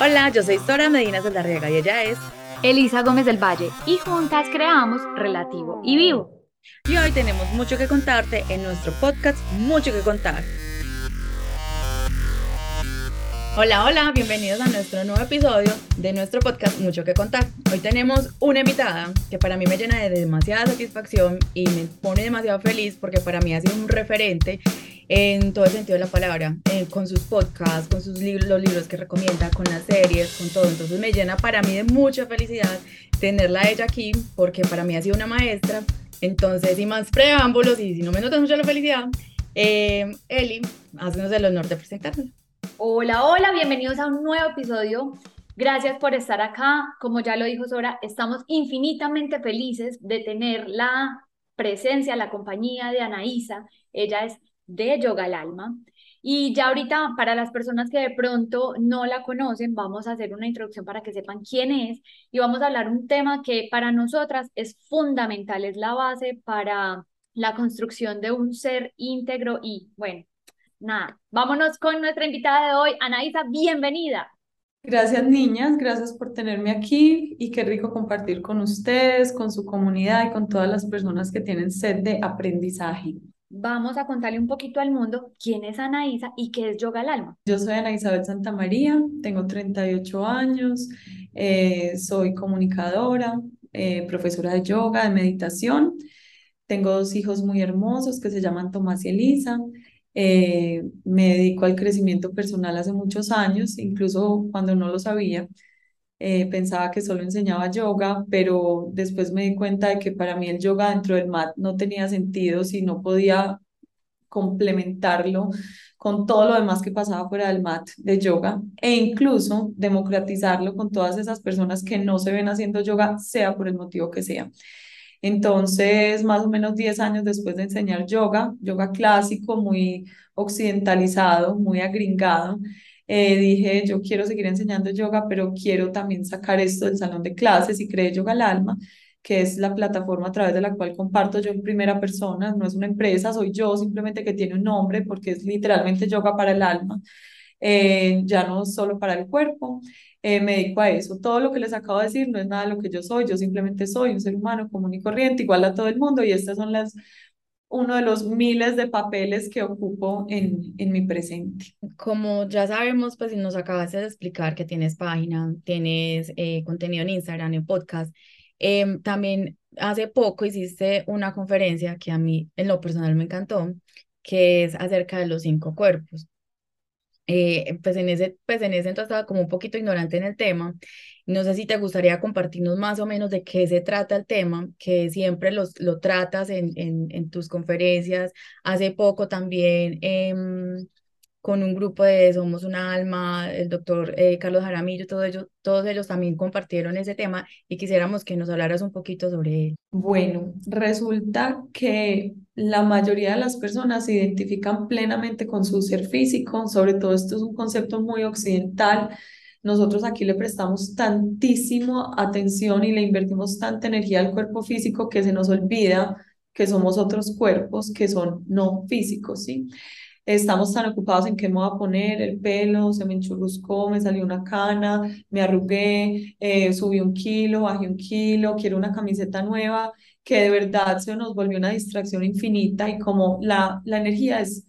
Hola, yo soy Sora Medina Saldarriaga y ella es Elisa Gómez del Valle y juntas creamos Relativo y Vivo. Y hoy tenemos mucho que contarte en nuestro podcast Mucho que contar. Hola, hola, bienvenidos a nuestro nuevo episodio de nuestro podcast Mucho que contar. Hoy tenemos una invitada que para mí me llena de demasiada satisfacción y me pone demasiado feliz porque para mí ha sido un referente en todo el sentido de la palabra, eh, con sus podcasts, con sus libros, los libros que recomienda, con las series, con todo. Entonces me llena para mí de mucha felicidad tenerla ella aquí, porque para mí ha sido una maestra. Entonces, sin más preámbulos, y si no me notas mucho la felicidad, eh, Eli, haznos el honor de presentarnos. Hola, hola, bienvenidos a un nuevo episodio. Gracias por estar acá. Como ya lo dijo Sora, estamos infinitamente felices de tener la presencia, la compañía de Anaísa. Ella es de Yoga al Alma. Y ya ahorita, para las personas que de pronto no la conocen, vamos a hacer una introducción para que sepan quién es y vamos a hablar un tema que para nosotras es fundamental, es la base para la construcción de un ser íntegro y bueno, nada, vámonos con nuestra invitada de hoy, Anaísa, bienvenida. Gracias niñas, gracias por tenerme aquí y qué rico compartir con ustedes, con su comunidad y con todas las personas que tienen sed de aprendizaje vamos a contarle un poquito al mundo quién es Anaísa y qué es Yoga al Alma. Yo soy Ana Isabel Santa María, tengo 38 años, eh, soy comunicadora, eh, profesora de yoga, de meditación. Tengo dos hijos muy hermosos que se llaman Tomás y Elisa. Eh, me dedico al crecimiento personal hace muchos años, incluso cuando no lo sabía. Eh, pensaba que solo enseñaba yoga, pero después me di cuenta de que para mí el yoga dentro del mat no tenía sentido si no podía complementarlo con todo lo demás que pasaba fuera del mat de yoga e incluso democratizarlo con todas esas personas que no se ven haciendo yoga, sea por el motivo que sea. Entonces, más o menos 10 años después de enseñar yoga, yoga clásico, muy occidentalizado, muy agringado, eh, dije, yo quiero seguir enseñando yoga, pero quiero también sacar esto del salón de clases y creé Yoga al Alma, que es la plataforma a través de la cual comparto yo en primera persona, no es una empresa, soy yo simplemente que tiene un nombre porque es literalmente yoga para el alma, eh, ya no solo para el cuerpo. Eh, me dedico a eso. Todo lo que les acabo de decir no es nada de lo que yo soy, yo simplemente soy un ser humano común y corriente, igual a todo el mundo, y estas son las uno de los miles de papeles que ocupo en, en mi presente. Como ya sabemos, pues nos acabas de explicar que tienes página, tienes eh, contenido en Instagram, en podcast. Em, también hace poco hiciste una conferencia que a mí en lo personal me encantó, que es acerca de los cinco cuerpos. Eh, pues, en ese, pues en ese entonces estaba como un poquito ignorante en el tema no sé si te gustaría compartirnos más o menos de qué se trata el tema, que siempre los, lo tratas en, en, en tus conferencias. Hace poco también em, con un grupo de Somos una Alma, el doctor eh, Carlos Jaramillo, todos ellos, todos ellos también compartieron ese tema y quisiéramos que nos hablaras un poquito sobre él. Bueno, resulta que la mayoría de las personas se identifican plenamente con su ser físico, sobre todo esto es un concepto muy occidental nosotros aquí le prestamos tantísimo atención y le invertimos tanta energía al cuerpo físico que se nos olvida que somos otros cuerpos que son no físicos, ¿sí? Estamos tan ocupados en qué me voy a poner, el pelo, se me enchurruscó, me salió una cana, me arrugué, eh, subí un kilo, bajé un kilo, quiero una camiseta nueva, que de verdad se nos volvió una distracción infinita y como la, la energía es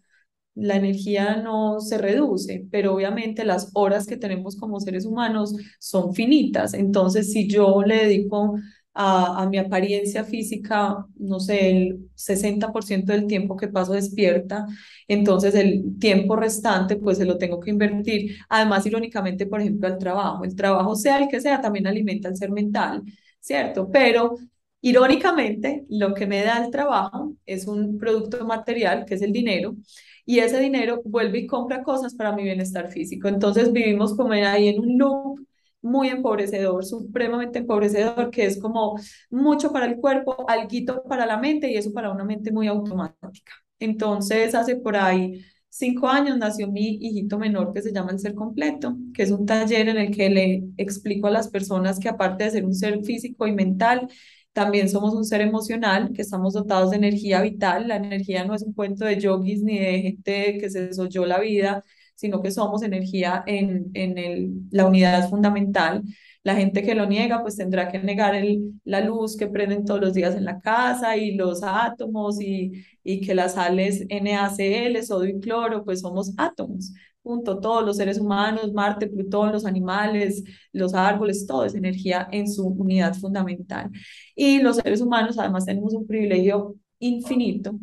la energía no se reduce, pero obviamente las horas que tenemos como seres humanos son finitas. Entonces, si yo le dedico a, a mi apariencia física, no sé, el 60% del tiempo que paso despierta, entonces el tiempo restante pues se lo tengo que invertir. Además, irónicamente, por ejemplo, al trabajo. El trabajo, sea el que sea, también alimenta el ser mental, ¿cierto? Pero Irónicamente, lo que me da el trabajo es un producto material, que es el dinero, y ese dinero vuelve y compra cosas para mi bienestar físico. Entonces vivimos como ahí en un loop muy empobrecedor, supremamente empobrecedor, que es como mucho para el cuerpo, algo para la mente y eso para una mente muy automática. Entonces, hace por ahí cinco años nació mi hijito menor que se llama El Ser Completo, que es un taller en el que le explico a las personas que aparte de ser un ser físico y mental, también somos un ser emocional, que estamos dotados de energía vital. La energía no es un cuento de yogis ni de gente que se desoyó la vida, sino que somos energía en, en el, la unidad fundamental. La gente que lo niega, pues tendrá que negar el, la luz que prenden todos los días en la casa y los átomos y, y que las sales NaCl, sodio y cloro, pues somos átomos. Punto. Todos los seres humanos, Marte, Plutón, los animales, los árboles, todo es energía en su unidad fundamental. Y los seres humanos además tenemos un privilegio infinito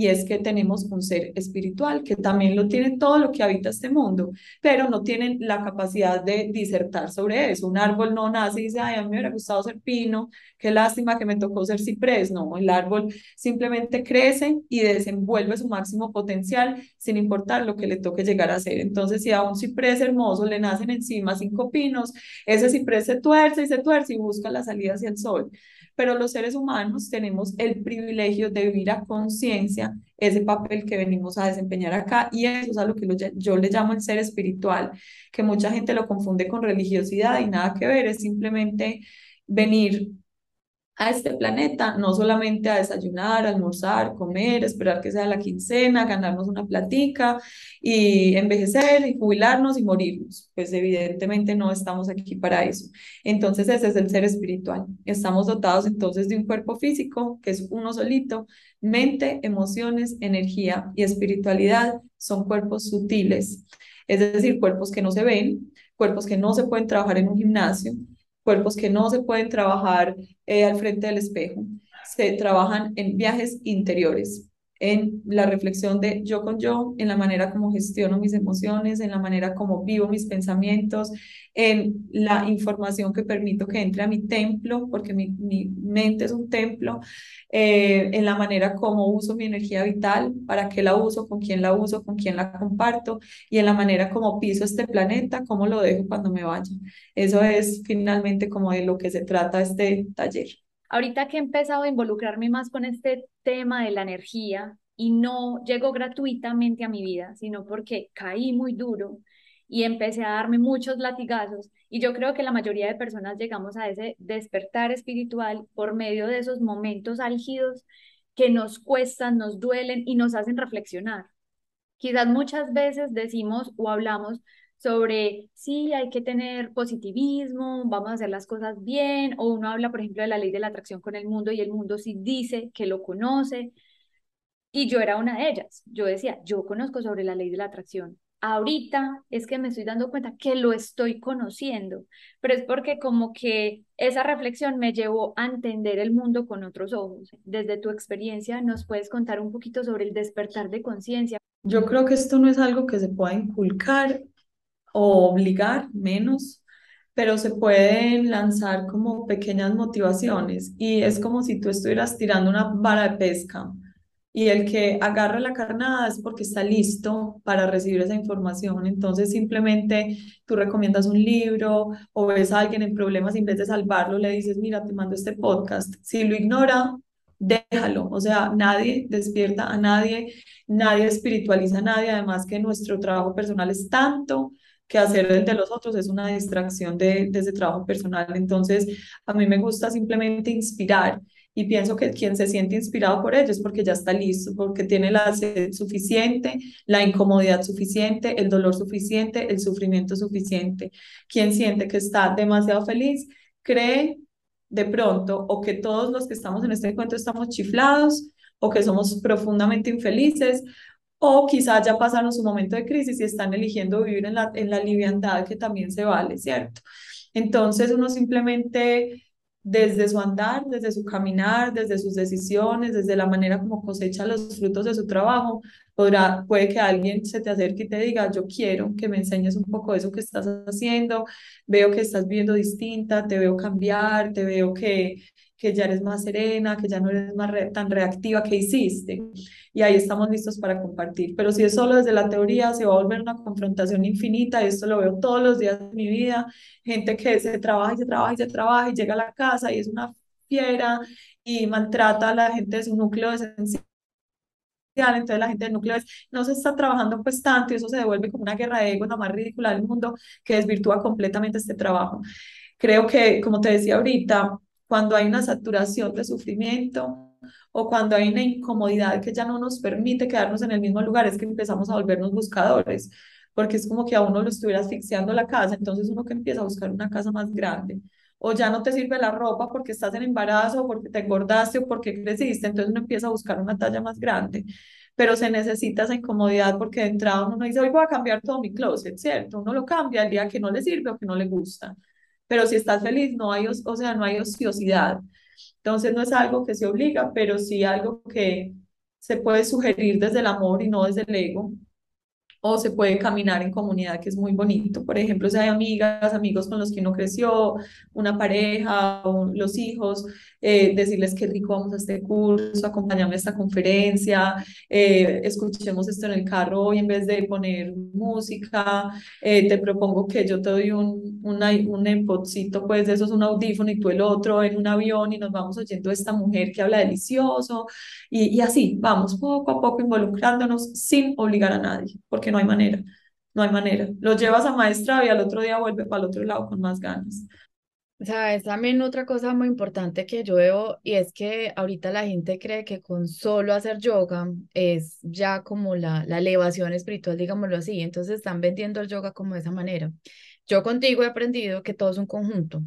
y es que tenemos un ser espiritual que también lo tiene todo lo que habita este mundo, pero no tienen la capacidad de disertar sobre eso. Un árbol no nace y dice, ay, a mí me hubiera gustado ser pino, qué lástima que me tocó ser ciprés. No, el árbol simplemente crece y desenvuelve su máximo potencial sin importar lo que le toque llegar a ser. Entonces, si a un ciprés hermoso le nacen encima cinco pinos, ese ciprés se tuerce y se tuerce y busca la salida hacia el sol pero los seres humanos tenemos el privilegio de vivir a conciencia ese papel que venimos a desempeñar acá y eso es a lo que yo le llamo el ser espiritual, que mucha gente lo confunde con religiosidad y nada que ver, es simplemente venir a este planeta, no solamente a desayunar, almorzar, comer, esperar que sea la quincena, ganarnos una platica y envejecer y jubilarnos y morirnos. Pues evidentemente no estamos aquí para eso. Entonces ese es el ser espiritual. Estamos dotados entonces de un cuerpo físico que es uno solito. Mente, emociones, energía y espiritualidad son cuerpos sutiles, es decir, cuerpos que no se ven, cuerpos que no se pueden trabajar en un gimnasio, cuerpos que no se pueden trabajar eh, al frente del espejo, se trabajan en viajes interiores, en la reflexión de yo con yo, en la manera como gestiono mis emociones, en la manera como vivo mis pensamientos, en la información que permito que entre a mi templo, porque mi, mi mente es un templo, eh, en la manera como uso mi energía vital, para qué la uso, con quién la uso, con quién la comparto, y en la manera como piso este planeta, cómo lo dejo cuando me vaya. Eso es finalmente como de lo que se trata este taller. Ahorita que he empezado a involucrarme más con este tema de la energía y no llegó gratuitamente a mi vida, sino porque caí muy duro y empecé a darme muchos latigazos. Y yo creo que la mayoría de personas llegamos a ese despertar espiritual por medio de esos momentos álgidos que nos cuestan, nos duelen y nos hacen reflexionar. Quizás muchas veces decimos o hablamos sobre sí, hay que tener positivismo, vamos a hacer las cosas bien, o uno habla, por ejemplo, de la ley de la atracción con el mundo y el mundo sí dice que lo conoce. Y yo era una de ellas. Yo decía, yo conozco sobre la ley de la atracción. Ahorita es que me estoy dando cuenta que lo estoy conociendo, pero es porque como que esa reflexión me llevó a entender el mundo con otros ojos. Desde tu experiencia, ¿nos puedes contar un poquito sobre el despertar de conciencia? Yo creo que esto no es algo que se pueda inculcar o obligar menos, pero se pueden lanzar como pequeñas motivaciones y es como si tú estuvieras tirando una vara de pesca y el que agarra la carnada es porque está listo para recibir esa información. Entonces simplemente tú recomiendas un libro o ves a alguien en problemas y en vez de salvarlo le dices, mira, te mando este podcast. Si lo ignora, déjalo. O sea, nadie despierta a nadie, nadie espiritualiza a nadie. Además que nuestro trabajo personal es tanto que hacer el de los otros es una distracción de, de ese trabajo personal. Entonces, a mí me gusta simplemente inspirar y pienso que quien se siente inspirado por ello es porque ya está listo, porque tiene la sed suficiente, la incomodidad suficiente, el dolor suficiente, el sufrimiento suficiente. Quien siente que está demasiado feliz, cree de pronto o que todos los que estamos en este encuentro estamos chiflados o que somos profundamente infelices o quizás ya pasaron su momento de crisis y están eligiendo vivir en la, en la liviandad que también se vale, ¿cierto? Entonces uno simplemente desde su andar, desde su caminar, desde sus decisiones, desde la manera como cosecha los frutos de su trabajo, podrá, puede que alguien se te acerque y te diga, yo quiero que me enseñes un poco de eso que estás haciendo, veo que estás viviendo distinta, te veo cambiar, te veo que, que ya eres más serena, que ya no eres más tan reactiva que hiciste. Y ahí estamos listos para compartir. Pero si es solo desde la teoría, se va a volver una confrontación infinita. Y esto lo veo todos los días de mi vida. Gente que se trabaja y se trabaja y se trabaja y llega a la casa y es una fiera y maltrata a la gente de su núcleo esencial entonces la gente del núcleo es, no se está trabajando pues tanto y eso se devuelve como una guerra de ego la más ridícula del mundo que desvirtúa completamente este trabajo. Creo que, como te decía ahorita, cuando hay una saturación de sufrimiento o cuando hay una incomodidad que ya no nos permite quedarnos en el mismo lugar, es que empezamos a volvernos buscadores. porque es como que a uno lo estuviera asfixiando la casa, entonces uno que empieza a buscar una casa más grande. O ya no te sirve la ropa porque estás en embarazo, o porque te engordaste o porque creciste, entonces uno empieza a buscar una talla más grande pero se necesita esa incomodidad porque de entrada uno no dice, hoy voy a cambiar todo mi closet, ¿cierto? Uno lo cambia el día que no le sirve o que no le gusta. Pero si estás feliz, no hay, o sea, no hay ociosidad. Entonces no es algo que se obliga, pero sí algo que se puede sugerir desde el amor y no desde el ego o se puede caminar en comunidad, que es muy bonito. Por ejemplo, si hay amigas, amigos con los que uno creció, una pareja o los hijos, eh, decirles qué rico vamos a este curso, acompañarme a esta conferencia, eh, escuchemos esto en el carro hoy en vez de poner música, eh, te propongo que yo te doy un, una, un empotcito, pues eso es un audífono y tú el otro en un avión y nos vamos oyendo a esta mujer que habla delicioso y, y así, vamos poco a poco involucrándonos sin obligar a nadie, porque no hay manera. No hay manera. Lo llevas a maestra y al otro día vuelve para el otro lado con más ganas. O sea, es también otra cosa muy importante que yo veo y es que ahorita la gente cree que con solo hacer yoga es ya como la, la elevación espiritual, digámoslo así. Entonces están vendiendo el yoga como de esa manera. Yo contigo he aprendido que todo es un conjunto.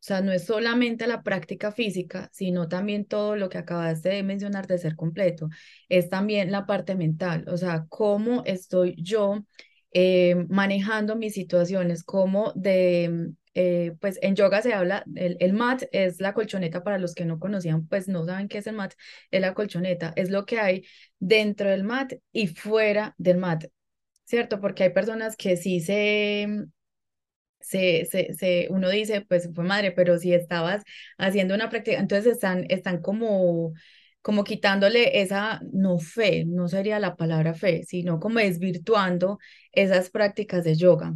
O sea, no es solamente la práctica física, sino también todo lo que acabaste de mencionar de ser completo. Es también la parte mental. O sea, cómo estoy yo eh, manejando mis situaciones, cómo de eh, pues en yoga se habla, el, el mat es la colchoneta para los que no conocían, pues no saben qué es el mat, es la colchoneta, es lo que hay dentro del mat y fuera del mat, ¿cierto? Porque hay personas que sí se, se, se, se uno dice, pues fue madre, pero si estabas haciendo una práctica, entonces están, están como como quitándole esa, no fe, no sería la palabra fe, sino como desvirtuando esas prácticas de yoga.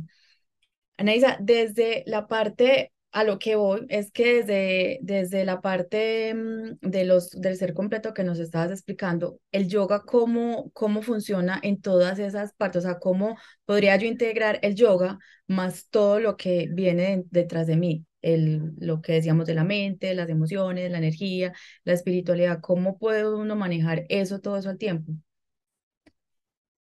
Anaisa, desde la parte a lo que voy es que desde, desde la parte mm, de los, del ser completo que nos estabas explicando, el yoga, cómo, cómo funciona en todas esas partes, o sea, cómo podría yo integrar el yoga más todo lo que viene detrás de mí, el, lo que decíamos de la mente, las emociones, la energía, la espiritualidad, cómo puede uno manejar eso todo eso al tiempo.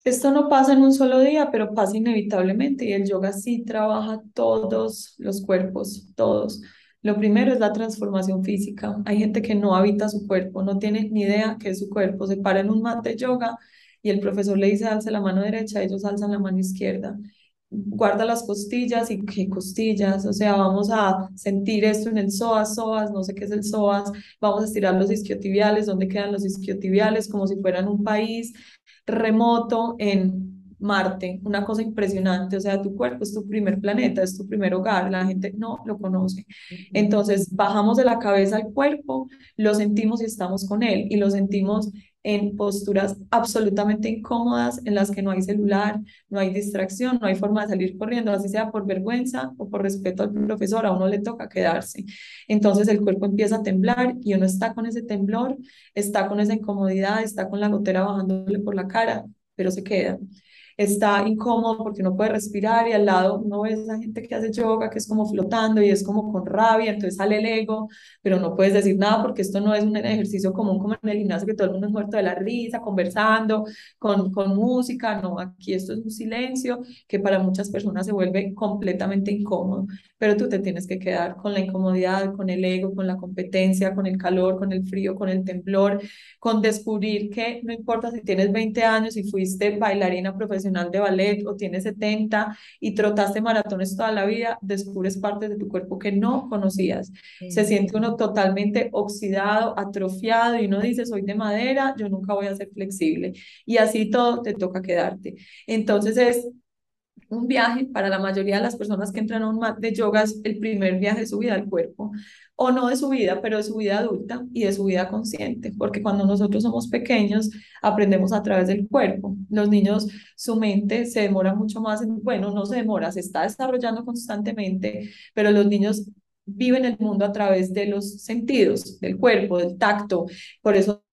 Esto no pasa en un solo día, pero pasa inevitablemente y el yoga sí trabaja todos los cuerpos, todos. Lo primero es la transformación física. Hay gente que no habita su cuerpo, no tiene ni idea qué es su cuerpo. Se para en un mat de yoga y el profesor le dice alza la mano derecha, ellos alzan la mano izquierda. Guarda las costillas y qué costillas, o sea, vamos a sentir esto en el psoas, psoas, no sé qué es el psoas, vamos a estirar los isquiotibiales, dónde quedan los isquiotibiales, como si fueran un país, remoto en Marte, una cosa impresionante, o sea, tu cuerpo es tu primer planeta, es tu primer hogar, la gente no lo conoce. Entonces, bajamos de la cabeza al cuerpo, lo sentimos y estamos con él, y lo sentimos en posturas absolutamente incómodas en las que no hay celular, no hay distracción, no hay forma de salir corriendo, así sea por vergüenza o por respeto al profesor, a uno le toca quedarse. Entonces el cuerpo empieza a temblar y uno está con ese temblor, está con esa incomodidad, está con la gotera bajándole por la cara, pero se queda está incómodo porque no puede respirar y al lado uno ve a esa gente que hace yoga que es como flotando y es como con rabia, entonces sale el ego, pero no puedes decir nada porque esto no es un ejercicio común como en el gimnasio que todo el mundo es muerto de la risa, conversando, con, con música, no, aquí esto es un silencio que para muchas personas se vuelve completamente incómodo, pero tú te tienes que quedar con la incomodidad, con el ego, con la competencia, con el calor, con el frío, con el temblor, con descubrir que no importa si tienes 20 años y fuiste bailarina profesional, de ballet o tienes 70 y trotaste maratones toda la vida, descubres partes de tu cuerpo que no conocías. Se siente uno totalmente oxidado, atrofiado y uno dice, soy de madera, yo nunca voy a ser flexible. Y así todo te toca quedarte. Entonces es un viaje para la mayoría de las personas que entran a un mat de yoga es el primer viaje de su vida al cuerpo, o no de su vida, pero de su vida adulta y de su vida consciente, porque cuando nosotros somos pequeños aprendemos a través del cuerpo. Los niños, su mente se demora mucho más, en, bueno, no se demora, se está desarrollando constantemente, pero los niños viven el mundo a través de los sentidos, del cuerpo, del tacto, por eso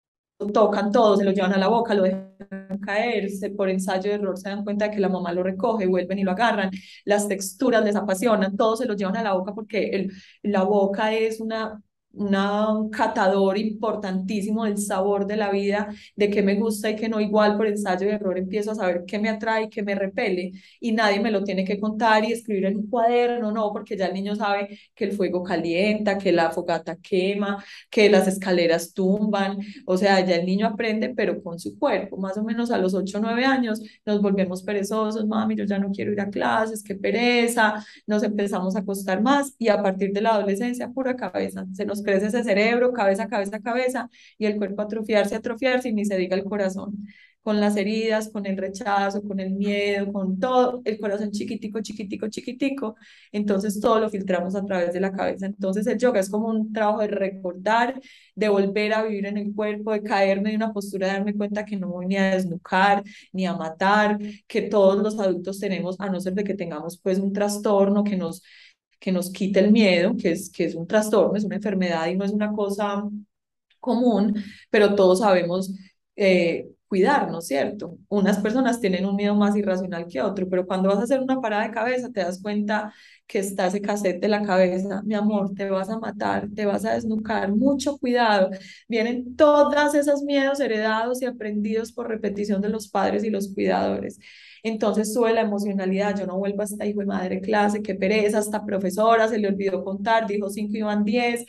tocan todo, se lo llevan a la boca, lo dejan caer, por ensayo de error se dan cuenta de que la mamá lo recoge, vuelven y lo agarran, las texturas les apasionan, todo se lo llevan a la boca porque el, la boca es una una, un catador importantísimo del sabor de la vida, de qué me gusta y qué no, igual por ensayo y error empiezo a saber qué me atrae y qué me repele, y nadie me lo tiene que contar y escribir en un cuaderno, no, porque ya el niño sabe que el fuego calienta, que la fogata quema, que las escaleras tumban, o sea, ya el niño aprende, pero con su cuerpo, más o menos a los 8 o 9 años nos volvemos perezosos, mami, yo ya no quiero ir a clases, qué pereza, nos empezamos a acostar más y a partir de la adolescencia, pura cabeza, se nos crece ese cerebro, cabeza, cabeza, cabeza, y el cuerpo atrofiarse, atrofiarse, y ni se diga el corazón, con las heridas, con el rechazo, con el miedo, con todo, el corazón chiquitico, chiquitico, chiquitico, entonces todo lo filtramos a través de la cabeza. Entonces el yoga es como un trabajo de recordar, de volver a vivir en el cuerpo, de caerme de una postura, de darme cuenta que no voy ni a desnucar, ni a matar, que todos los adultos tenemos, a no ser de que tengamos pues un trastorno que nos que nos quite el miedo, que es, que es un trastorno, es una enfermedad y no es una cosa común, pero todos sabemos eh, cuidarnos, ¿cierto? Unas personas tienen un miedo más irracional que otro, pero cuando vas a hacer una parada de cabeza te das cuenta que está ese cassette de la cabeza, mi amor, te vas a matar, te vas a desnucar, mucho cuidado. Vienen todas esos miedos heredados y aprendidos por repetición de los padres y los cuidadores. Entonces sube la emocionalidad, yo no vuelvo a esta hijo de madre clase, qué pereza, esta profesora se le olvidó contar, dijo 5 iban 10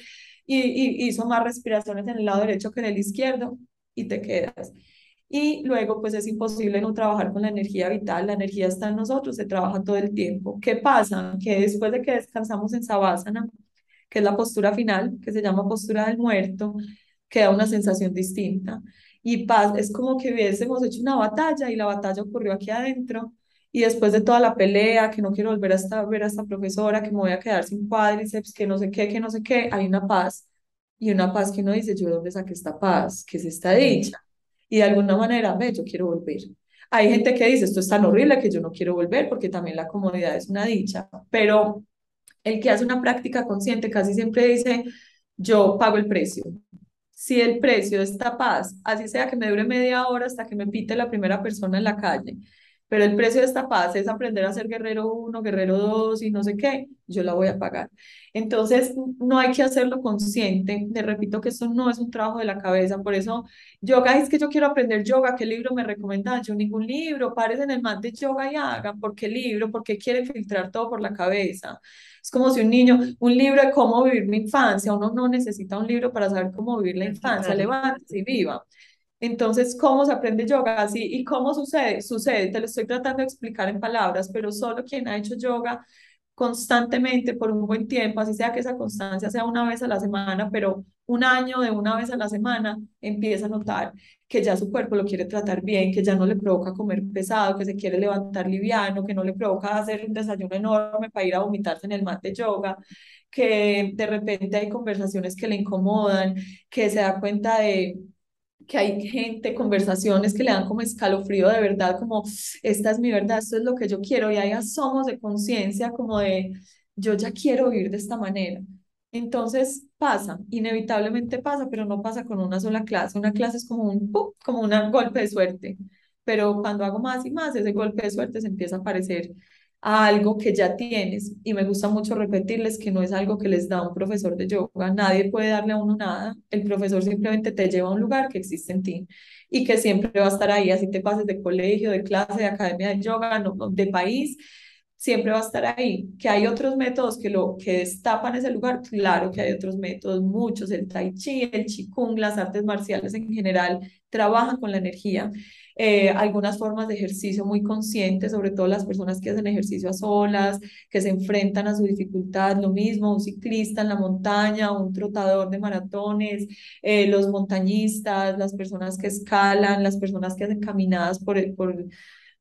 y, y hizo más respiraciones en el lado derecho que en el izquierdo y te quedas. Y luego, pues es imposible no trabajar con la energía vital, la energía está en nosotros, se trabaja todo el tiempo. ¿Qué pasa? Que después de que descansamos en Savasana, que es la postura final, que se llama postura del muerto, queda una sensación distinta y paz, es como que hubiésemos hecho una batalla y la batalla ocurrió aquí adentro. Y después de toda la pelea, que no quiero volver a ver a esta profesora, que me voy a quedar sin cuádriceps, que no sé qué, que no sé qué, hay una paz. Y una paz que uno dice, yo de dónde saqué esta paz, que es esta dicha y de alguna manera, ve, yo quiero volver. Hay gente que dice, esto es tan horrible que yo no quiero volver porque también la comodidad es una dicha, pero el que hace una práctica consciente casi siempre dice, yo pago el precio, si el precio es esta paz, así sea que me dure media hora hasta que me pite la primera persona en la calle, pero el precio de esta paz es aprender a ser guerrero uno, guerrero dos y no sé qué, yo la voy a pagar. Entonces, no hay que hacerlo consciente. Te repito que esto no es un trabajo de la cabeza. Por eso, yoga es que yo quiero aprender yoga. ¿Qué libro me recomiendan? Yo ningún libro. Pares en el mat de yoga y hagan. ¿Por qué libro? Porque quieren filtrar todo por la cabeza. Es como si un niño, un libro de cómo vivir mi infancia. Uno no necesita un libro para saber cómo vivir la infancia. Levántese y viva. Entonces, ¿cómo se aprende yoga? Así, ¿y cómo sucede? Sucede, te lo estoy tratando de explicar en palabras, pero solo quien ha hecho yoga constantemente por un buen tiempo, así sea que esa constancia sea una vez a la semana, pero un año de una vez a la semana, empieza a notar que ya su cuerpo lo quiere tratar bien, que ya no le provoca comer pesado, que se quiere levantar liviano, que no le provoca hacer un desayuno enorme para ir a vomitarse en el mat de yoga, que de repente hay conversaciones que le incomodan, que se da cuenta de que hay gente, conversaciones que le dan como escalofrío de verdad, como esta es mi verdad, esto es lo que yo quiero, y hay asomos de conciencia como de yo ya quiero vivir de esta manera. Entonces pasa, inevitablemente pasa, pero no pasa con una sola clase. Una clase es como un, como un golpe de suerte, pero cuando hago más y más, ese golpe de suerte se empieza a aparecer a algo que ya tienes. Y me gusta mucho repetirles que no es algo que les da un profesor de yoga. Nadie puede darle a uno nada. El profesor simplemente te lleva a un lugar que existe en ti y que siempre va a estar ahí. Así te pases de colegio, de clase, de academia de yoga, no, de país, siempre va a estar ahí. Que hay otros métodos que lo que destapan ese lugar, claro que hay otros métodos, muchos, el tai chi, el qigong, las artes marciales en general trabajan con la energía. Eh, algunas formas de ejercicio muy conscientes, sobre todo las personas que hacen ejercicio a solas, que se enfrentan a su dificultad, lo mismo, un ciclista en la montaña, un trotador de maratones, eh, los montañistas, las personas que escalan, las personas que hacen caminadas por por,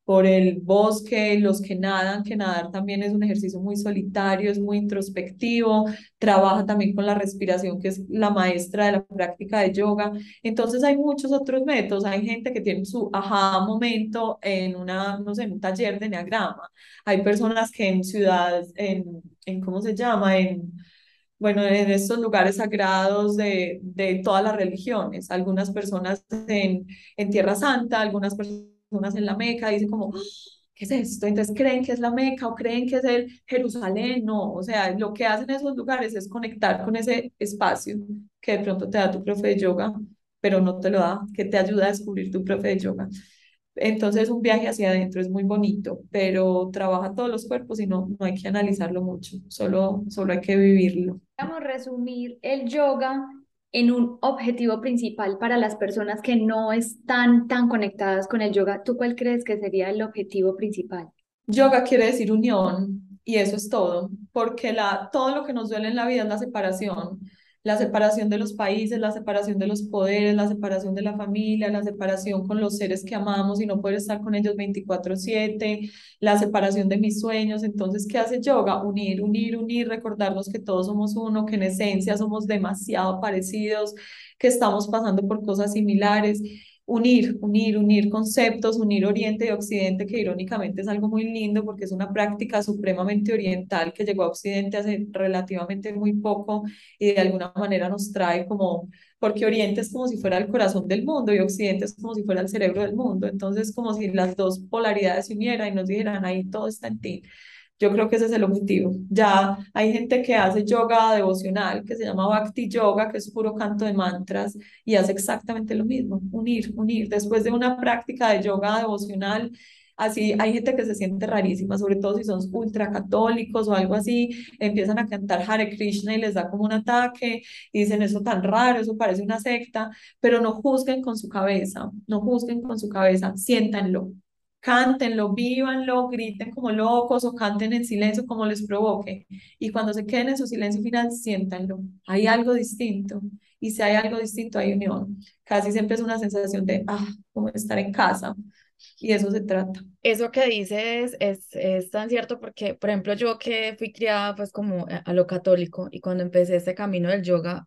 por el bosque, los que nadan, que nadar también es un ejercicio muy solitario, es muy introspectivo, trabaja también con la respiración, que es la maestra de la práctica de yoga. Entonces hay muchos otros métodos, hay gente que tiene su ajá momento en una, no sé, en un taller de enneagrama, hay personas que en ciudades, en, en ¿cómo se llama? En bueno, en estos lugares sagrados de, de todas las religiones, algunas personas en, en Tierra Santa, algunas personas personas en la Meca dicen como, ¿qué es esto? Entonces creen que es la Meca o creen que es el Jerusalén, no, o sea, lo que hacen esos lugares es conectar con ese espacio que de pronto te da tu profe de yoga, pero no te lo da, que te ayuda a descubrir tu profe de yoga. Entonces un viaje hacia adentro es muy bonito, pero trabaja todos los cuerpos y no, no hay que analizarlo mucho, solo, solo hay que vivirlo. Vamos a resumir el yoga en un objetivo principal para las personas que no están tan conectadas con el yoga. ¿Tú cuál crees que sería el objetivo principal? Yoga quiere decir unión y eso es todo, porque la, todo lo que nos duele en la vida es la separación la separación de los países, la separación de los poderes, la separación de la familia, la separación con los seres que amamos y no poder estar con ellos 24/7, la separación de mis sueños. Entonces, ¿qué hace yoga? Unir, unir, unir, recordarnos que todos somos uno, que en esencia somos demasiado parecidos, que estamos pasando por cosas similares unir, unir, unir conceptos, unir Oriente y Occidente, que irónicamente es algo muy lindo porque es una práctica supremamente oriental que llegó a Occidente hace relativamente muy poco y de alguna manera nos trae como, porque Oriente es como si fuera el corazón del mundo y Occidente es como si fuera el cerebro del mundo, entonces como si las dos polaridades se unieran y nos dijeran ahí todo está en ti. Yo creo que ese es el objetivo. Ya hay gente que hace yoga devocional, que se llama Bhakti Yoga, que es puro canto de mantras, y hace exactamente lo mismo, unir, unir. Después de una práctica de yoga devocional, así hay gente que se siente rarísima, sobre todo si son ultracatólicos o algo así, empiezan a cantar Hare Krishna y les da como un ataque, y dicen eso tan raro, eso parece una secta, pero no juzguen con su cabeza, no juzguen con su cabeza, siéntanlo, cántenlo, vívanlo, griten como locos o canten en silencio como les provoque. Y cuando se queden en su silencio final, siéntanlo. Hay algo distinto. Y si hay algo distinto, hay unión. Casi siempre es una sensación de, ah, como estar en casa. Y eso se trata. Eso que dices es, es tan cierto porque, por ejemplo, yo que fui criada pues como a lo católico y cuando empecé este camino del yoga,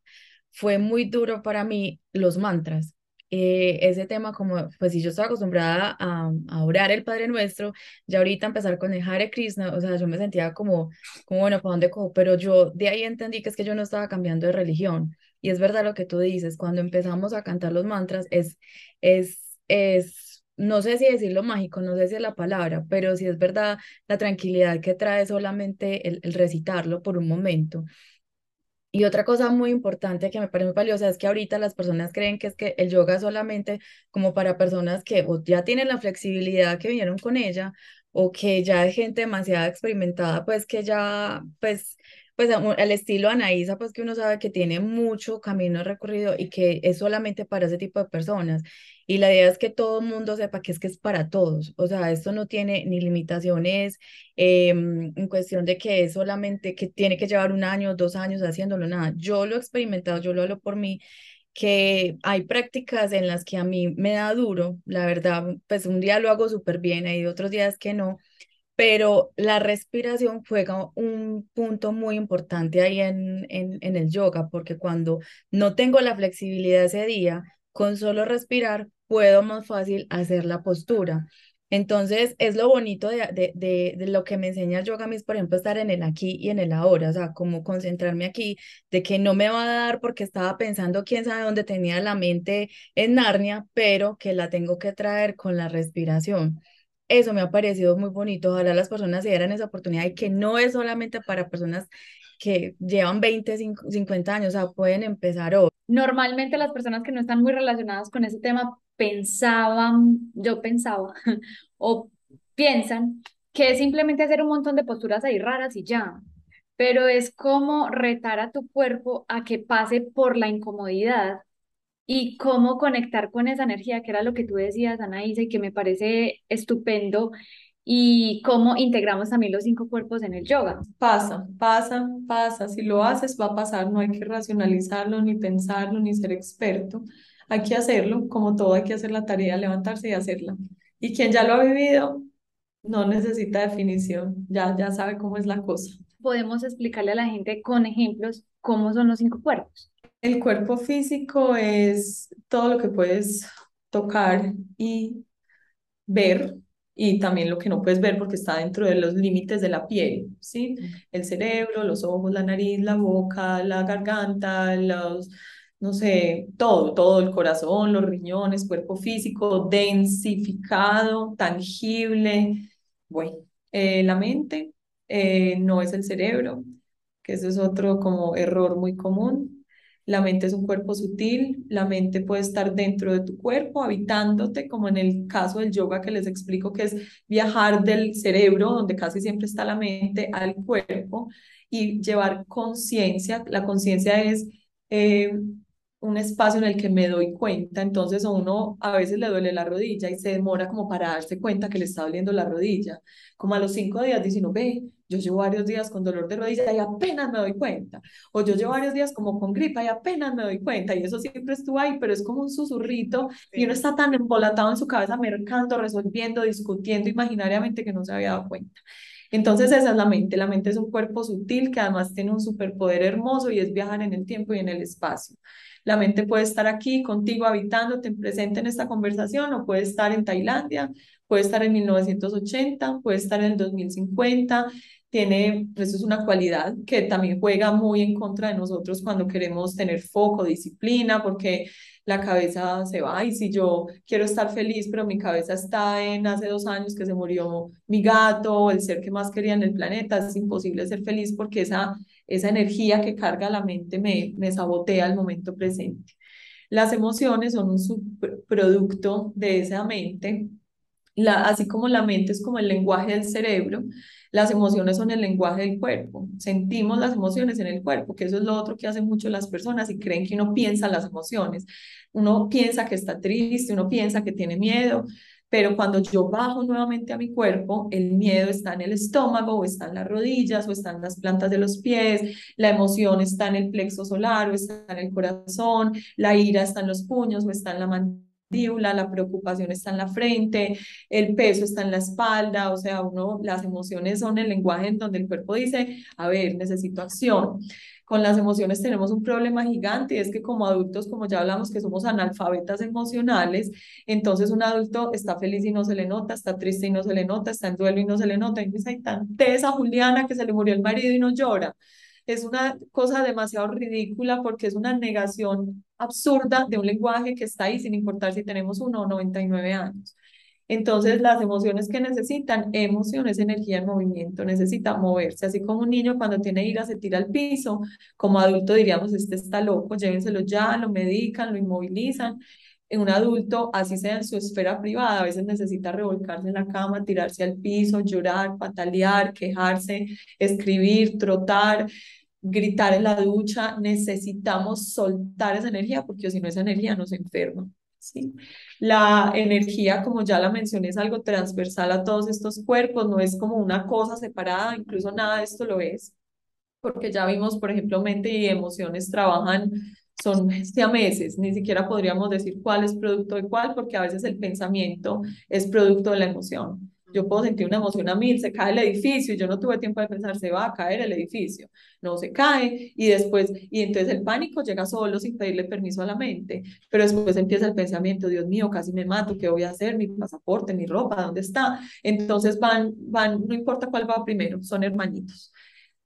fue muy duro para mí los mantras eh, ese tema como, pues si yo estaba acostumbrada a, a, orar el Padre Nuestro, ya ahorita empezar con el Hare Krishna, o sea, yo me sentía como, como bueno, ¿para dónde cojo? Pero yo de ahí entendí que es que yo no estaba cambiando de religión. Y es verdad lo que tú dices, cuando empezamos a cantar los mantras, es, es, es, no sé si decirlo mágico, no sé si es la palabra, pero sí es verdad la tranquilidad que trae solamente el, el recitarlo por un momento. Y otra cosa muy importante que me parece muy valiosa es que ahorita las personas creen que es que el yoga es solamente como para personas que ya tienen la flexibilidad que vinieron con ella o que ya hay gente demasiado experimentada, pues que ya, pues, pues el estilo Anaísa, pues que uno sabe que tiene mucho camino recorrido y que es solamente para ese tipo de personas. Y la idea es que todo el mundo sepa que es que es para todos. O sea, esto no tiene ni limitaciones em, en cuestión de que es solamente que tiene que llevar un año, dos años haciéndolo, nada. Yo lo he experimentado, yo lo hablo por mí, que hay prácticas en las que a mí me da duro, la verdad, pues un día lo hago súper bien, hay otros días que no, pero la respiración juega un punto muy importante ahí en, en, el yoga, porque cuando no tengo la flexibilidad ese día, con solo respirar puedo más fácil hacer la postura. Entonces, es lo bonito de, de, de, lo que me enseña el yoga, es, por ejemplo, estar en el aquí y en el ahora, o sea, como concentrarme aquí, de que no me va a dar porque estaba pensando quién sabe dónde tenía la mente en Narnia, pero que la tengo que traer con la respiración. Eso me ha parecido muy bonito. Ojalá las personas se dieran esa oportunidad y que no es solamente para personas que llevan 20, 50 años, o sea, pueden empezar hoy. Normalmente las personas que no están muy relacionadas con ese tema pensaban, yo pensaba, o piensan que es simplemente hacer un montón de posturas ahí raras y ya, pero es como retar a tu cuerpo a que pase por la incomodidad y cómo conectar con esa energía, que era lo que tú decías, Anaísa, y que me parece estupendo, y cómo integramos también los cinco cuerpos en el yoga. Pasa, pasa, pasa. Si lo haces, va a pasar. No hay que racionalizarlo, ni pensarlo, ni ser experto. Hay que hacerlo, como todo, hay que hacer la tarea, levantarse y hacerla. Y quien ya lo ha vivido, no necesita definición, ya, ya sabe cómo es la cosa. Podemos explicarle a la gente con ejemplos cómo son los cinco cuerpos. El cuerpo físico es todo lo que puedes tocar y ver y también lo que no puedes ver porque está dentro de los límites de la piel, ¿sí? El cerebro, los ojos, la nariz, la boca, la garganta, los, no sé, todo, todo el corazón, los riñones, cuerpo físico, densificado, tangible, Bueno, eh, la mente eh, no es el cerebro, que eso es otro como error muy común. La mente es un cuerpo sutil, la mente puede estar dentro de tu cuerpo, habitándote, como en el caso del yoga que les explico, que es viajar del cerebro, donde casi siempre está la mente, al cuerpo y llevar conciencia. La conciencia es eh, un espacio en el que me doy cuenta, entonces a uno a veces le duele la rodilla y se demora como para darse cuenta que le está doliendo la rodilla. Como a los cinco días dice uno, ve, yo llevo varios días con dolor de rodilla y apenas me doy cuenta. O yo llevo varios días como con gripa y apenas me doy cuenta. Y eso siempre estuvo ahí, pero es como un susurrito y uno está tan embolatado en su cabeza, mercando, resolviendo, discutiendo imaginariamente que no se había dado cuenta. Entonces esa es la mente. La mente es un cuerpo sutil que además tiene un superpoder hermoso y es viajar en el tiempo y en el espacio. La mente puede estar aquí contigo habitándote presente en esta conversación o puede estar en Tailandia, puede estar en 1980, puede estar en el 2050. Tiene, eso es una cualidad que también juega muy en contra de nosotros cuando queremos tener foco, disciplina, porque la cabeza se va y si yo quiero estar feliz, pero mi cabeza está en hace dos años que se murió mi gato, el ser que más quería en el planeta, es imposible ser feliz porque esa, esa energía que carga la mente me, me sabotea el momento presente. Las emociones son un subproducto de esa mente, la, así como la mente es como el lenguaje del cerebro, las emociones son el lenguaje del cuerpo. Sentimos las emociones en el cuerpo, que eso es lo otro que hacen mucho las personas y creen que uno piensa las emociones. Uno piensa que está triste, uno piensa que tiene miedo, pero cuando yo bajo nuevamente a mi cuerpo, el miedo está en el estómago o está en las rodillas o está en las plantas de los pies, la emoción está en el plexo solar o está en el corazón, la ira está en los puños o está en la mano la preocupación está en la frente, el peso está en la espalda, o sea, uno, las emociones son el lenguaje en donde el cuerpo dice, a ver, necesito acción. Con las emociones tenemos un problema gigante y es que como adultos, como ya hablamos, que somos analfabetas emocionales, entonces un adulto está feliz y no se le nota, está triste y no se le nota, está en duelo y no se le nota, y dice, hay tan tesa Juliana que se le murió el marido y no llora es una cosa demasiado ridícula porque es una negación absurda de un lenguaje que está ahí sin importar si tenemos uno o 99 años. Entonces, las emociones que necesitan, emociones, energía en movimiento, necesita moverse. Así como un niño cuando tiene ira se tira al piso, como adulto diríamos, este está loco, llévenselo ya, lo medican, lo inmovilizan. En un adulto, así sea en su esfera privada, a veces necesita revolcarse en la cama, tirarse al piso, llorar, patalear, quejarse, escribir, trotar, gritar en la ducha, necesitamos soltar esa energía porque si no esa energía nos enferma. ¿sí? La energía, como ya la mencioné, es algo transversal a todos estos cuerpos, no es como una cosa separada, incluso nada de esto lo es, porque ya vimos, por ejemplo, mente y emociones trabajan, son meses, ni siquiera podríamos decir cuál es producto de cuál, porque a veces el pensamiento es producto de la emoción. Yo puedo sentir una emoción a mil, se cae el edificio, y yo no tuve tiempo de pensar, se va a caer el edificio. No se cae y después, y entonces el pánico llega solo sin pedirle permiso a la mente, pero después empieza el pensamiento, Dios mío, casi me mato, ¿qué voy a hacer? Mi pasaporte, mi ropa, ¿dónde está? Entonces van, van, no importa cuál va primero, son hermanitos.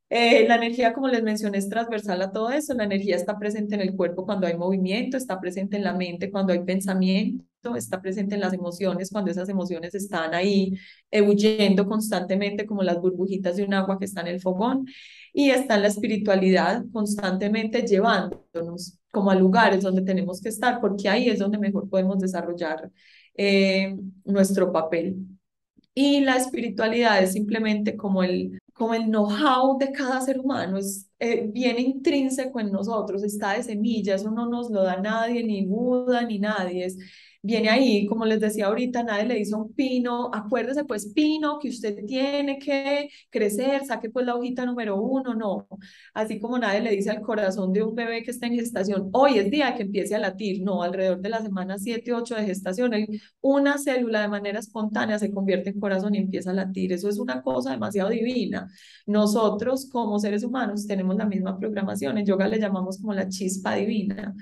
Eh, la energía, como les mencioné, es transversal a todo eso. La energía está presente en el cuerpo cuando hay movimiento, está presente en la mente cuando hay pensamiento, está presente en las emociones cuando esas emociones están ahí huyendo constantemente como las burbujitas de un agua que está en el fogón. Y está en la espiritualidad constantemente llevándonos como a lugares donde tenemos que estar, porque ahí es donde mejor podemos desarrollar eh, nuestro papel. Y la espiritualidad es simplemente como el, como el know-how de cada ser humano, es eh, bien intrínseco en nosotros, está de semilla, eso no nos lo da nadie, ni Buda, ni nadie, es viene ahí, como les decía ahorita, nadie le dice un pino, acuérdese pues pino que usted tiene que crecer, saque pues la hojita número uno, no, así como nadie le dice al corazón de un bebé que está en gestación, hoy es día que empiece a latir, no, alrededor de la semana 7, 8 de gestación, una célula de manera espontánea se convierte en corazón y empieza a latir, eso es una cosa demasiado divina. Nosotros como seres humanos tenemos la misma programación, en yoga le llamamos como la chispa divina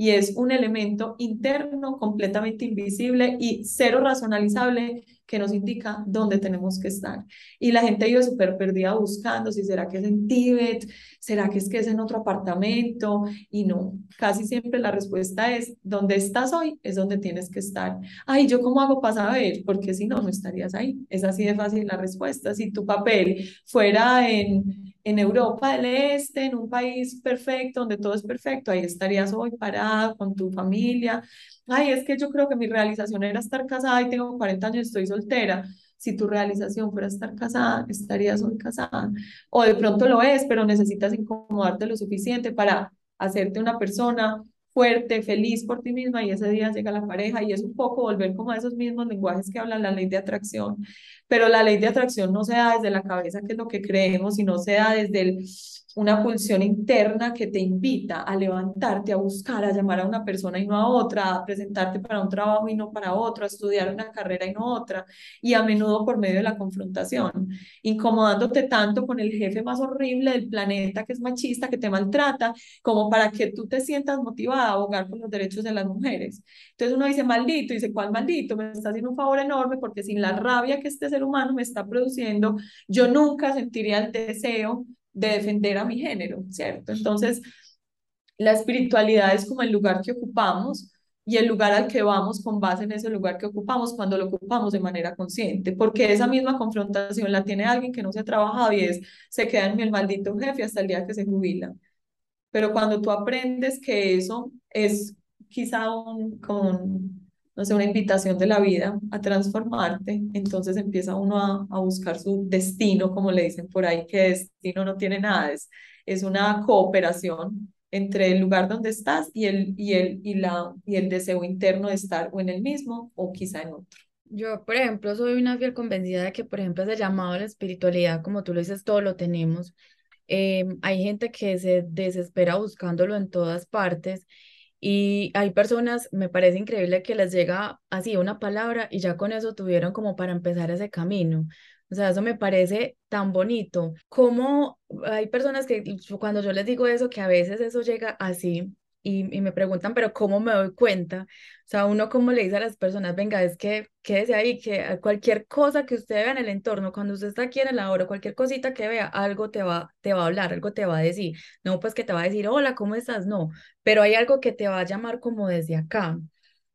y es un elemento interno completamente invisible y cero razonalizable que nos indica dónde tenemos que estar. Y la gente iba súper perdida buscando si será que es en Tíbet, será que es que es en otro apartamento y no, casi siempre la respuesta es donde estás hoy es donde tienes que estar. Ay, ¿yo cómo hago para saber? Porque si no, no estarías ahí. Es así de fácil la respuesta. Si tu papel fuera en, en Europa del Este, en un país perfecto, donde todo es perfecto, ahí estarías hoy parada con tu familia. Ay, es que yo creo que mi realización era estar casada y tengo 40 años y estoy soltera. Si tu realización fuera estar casada, estarías hoy casada. O de pronto lo es, pero necesitas incomodarte lo suficiente para hacerte una persona fuerte, feliz por ti misma y ese día llega la pareja y es un poco volver como a esos mismos lenguajes que hablan la ley de atracción, pero la ley de atracción no se da desde la cabeza, que es lo que creemos, sino se da desde el una pulsión interna que te invita a levantarte, a buscar, a llamar a una persona y no a otra, a presentarte para un trabajo y no para otro, a estudiar una carrera y no otra, y a menudo por medio de la confrontación, incomodándote tanto con el jefe más horrible del planeta que es machista, que te maltrata, como para que tú te sientas motivada a abogar por los derechos de las mujeres. Entonces uno dice, maldito, y dice, ¿cuál maldito? Me está haciendo un favor enorme porque sin la rabia que este ser humano me está produciendo, yo nunca sentiría el deseo de defender a mi género, ¿cierto? Entonces, la espiritualidad es como el lugar que ocupamos y el lugar al que vamos con base en ese lugar que ocupamos cuando lo ocupamos de manera consciente, porque esa misma confrontación la tiene alguien que no se ha trabajado y es, se queda en el maldito jefe hasta el día que se jubila. Pero cuando tú aprendes que eso es quizá un, con, no una invitación de la vida a transformarte, entonces empieza uno a, a, buscar su destino, como le dicen por ahí, que destino no tiene nada, es, es una cooperación entre el lugar donde estás y el, y, el, y, la, y el deseo interno de estar o en el mismo o quizá en otro. Yo, por ejemplo, soy una fiel convencida de que, por ejemplo, ese llamado a la espiritualidad, como tú lo dices, todo lo tenemos. Eh, hay gente que se desespera buscándolo en todas partes y hay personas, me parece increíble que les llega así una palabra y ya con eso tuvieron como para empezar ese camino. O sea, eso me parece tan bonito. Como hay personas que cuando yo les digo eso, que a veces eso llega así y, me preguntan, pero ¿cómo me doy cuenta? O sea, uno como le dice a las personas, venga, es que quédese ahí, que cualquier cosa que usted vea en el entorno, cuando usted está aquí en el ahora, cualquier cosita que vea, algo te va, te va a hablar, algo te va a decir. No, pues que te va a decir, hola, ¿cómo estás? No, pero hay algo que te va a llamar como desde acá.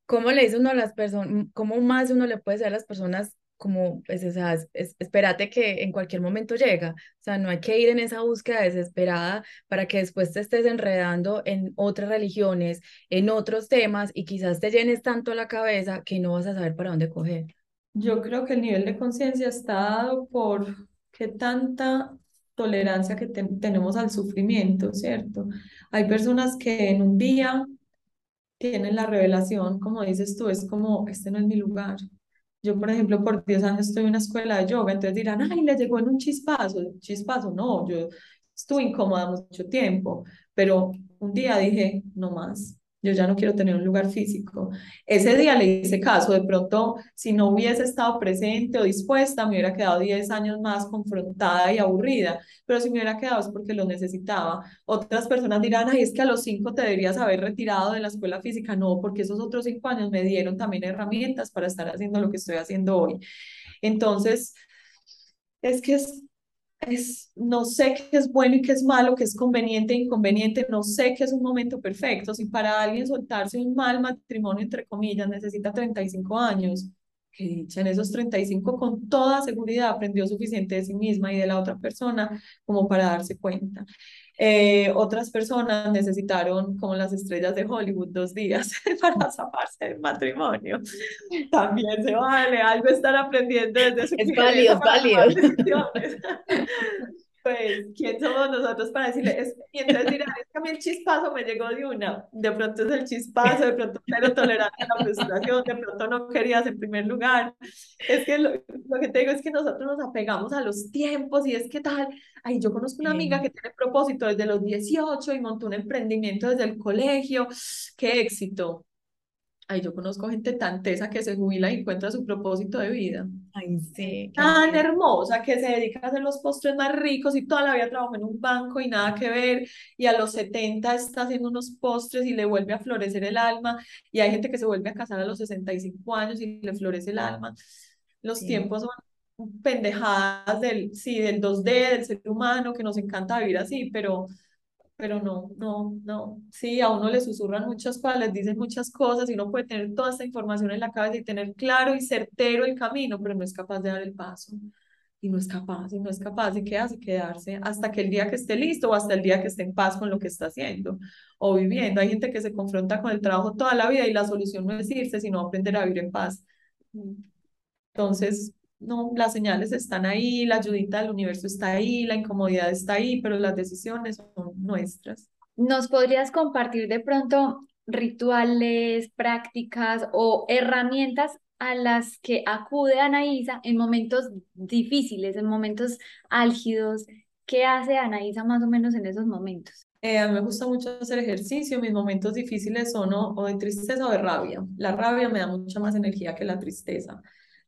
¿Cómo le dice uno a las personas, cómo más uno le puede decir a las personas como, pues, o sea, espérate que en cualquier momento llega, o sea, no hay que ir en esa búsqueda desesperada para que después te estés enredando en otras religiones, en otros temas y quizás te llenes tanto la cabeza que no vas a saber para dónde coger. Yo creo que el nivel de conciencia está dado por qué tanta tolerancia que tenemos al sufrimiento, ¿cierto? Hay personas que en un día tienen la revelación, como dices tú, es como, este no es mi lugar, yo, por ejemplo, por 10 años estoy en una escuela de yoga, entonces dirán, ay, le llegó en un chispazo. Chispazo, no, yo estuve incómoda mucho tiempo, pero un día dije, no más yo ya no quiero tener un lugar físico. Ese día le hice caso, de pronto, si no hubiese estado presente o dispuesta, me hubiera quedado 10 años más confrontada y aburrida, pero si me hubiera quedado es porque lo necesitaba. Otras personas dirán, ay, es que a los 5 te deberías haber retirado de la escuela física. No, porque esos otros 5 años me dieron también herramientas para estar haciendo lo que estoy haciendo hoy. Entonces, es que es es, no sé qué es bueno y qué es malo, qué es conveniente e inconveniente, no sé qué es un momento perfecto. Si para alguien soltarse un mal matrimonio, entre comillas, necesita 35 años, que dicha, en esos 35 con toda seguridad aprendió suficiente de sí misma y de la otra persona como para darse cuenta. Eh, otras personas necesitaron, como las estrellas de Hollywood, dos días para zafarse del matrimonio. También se vale, algo están aprendiendo desde su Es válido, es válido. pues, ¿quién somos nosotros para decirle? Es, y entonces dirán, es que a mí el chispazo me llegó de una, de pronto es el chispazo, de pronto pero tolerante a la frustración, de pronto no querías en primer lugar. Es que lo, lo, que te digo es que nosotros nos apegamos a los tiempos y es que tal, ay, yo conozco una amiga que tiene propósito desde los 18 y montó un emprendimiento desde el colegio, qué éxito Ay, yo conozco gente tan tesa que se jubila y encuentra su propósito de vida. Ay, sí. Tan hermosa que se dedica a hacer los postres más ricos y toda la vida trabajó en un banco y nada que ver. Y a los 70 está haciendo unos postres y le vuelve a florecer el alma. Y hay gente que se vuelve a casar a los 65 años y le florece el alma. Los tiempos son pendejadas del, sí, del 2D, del ser humano, que nos encanta vivir así, pero pero no, no, no. Sí, a uno le susurran muchas cosas, les dicen muchas cosas y uno puede tener toda esta información en la cabeza y tener claro y certero el camino, pero no es capaz de dar el paso. Y no es capaz, y no es capaz. ¿Y qué hace? Quedarse hasta que el día que esté listo o hasta el día que esté en paz con lo que está haciendo o viviendo. Hay gente que se confronta con el trabajo toda la vida y la solución no es irse, sino aprender a vivir en paz. Entonces, no, las señales están ahí, la ayudita del universo está ahí, la incomodidad está ahí, pero las decisiones son nuestras. ¿Nos podrías compartir de pronto rituales, prácticas o herramientas a las que acude Anaísa en momentos difíciles, en momentos álgidos? ¿Qué hace Anaísa más o menos en esos momentos? Eh, a mí me gusta mucho hacer ejercicio, mis momentos difíciles son o de tristeza o de rabia. La rabia me da mucha más energía que la tristeza.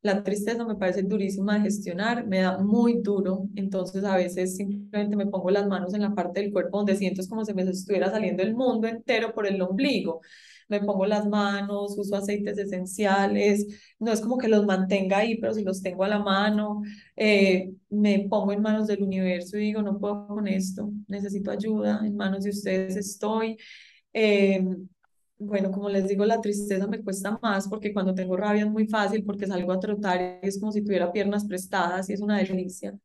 La tristeza me parece durísima de gestionar, me da muy duro, entonces a veces simplemente me pongo las manos en la parte del cuerpo donde siento es como si me estuviera saliendo el mundo entero por el ombligo. Me pongo las manos, uso aceites esenciales, no es como que los mantenga ahí, pero si los tengo a la mano, eh, me pongo en manos del universo y digo, no puedo con esto, necesito ayuda, en manos de ustedes estoy. Eh, bueno, como les digo, la tristeza me cuesta más porque cuando tengo rabia es muy fácil porque salgo a trotar y es como si tuviera piernas prestadas y es una delicia.